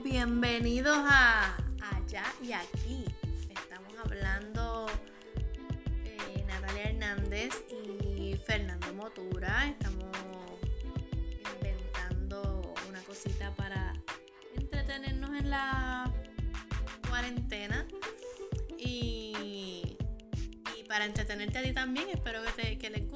Bienvenidos a Allá y Aquí. Estamos hablando eh, Natalia Hernández y Fernando Motura. Estamos inventando una cosita para entretenernos en la cuarentena. Y, para entretenerte a ti también, espero que, te, que les.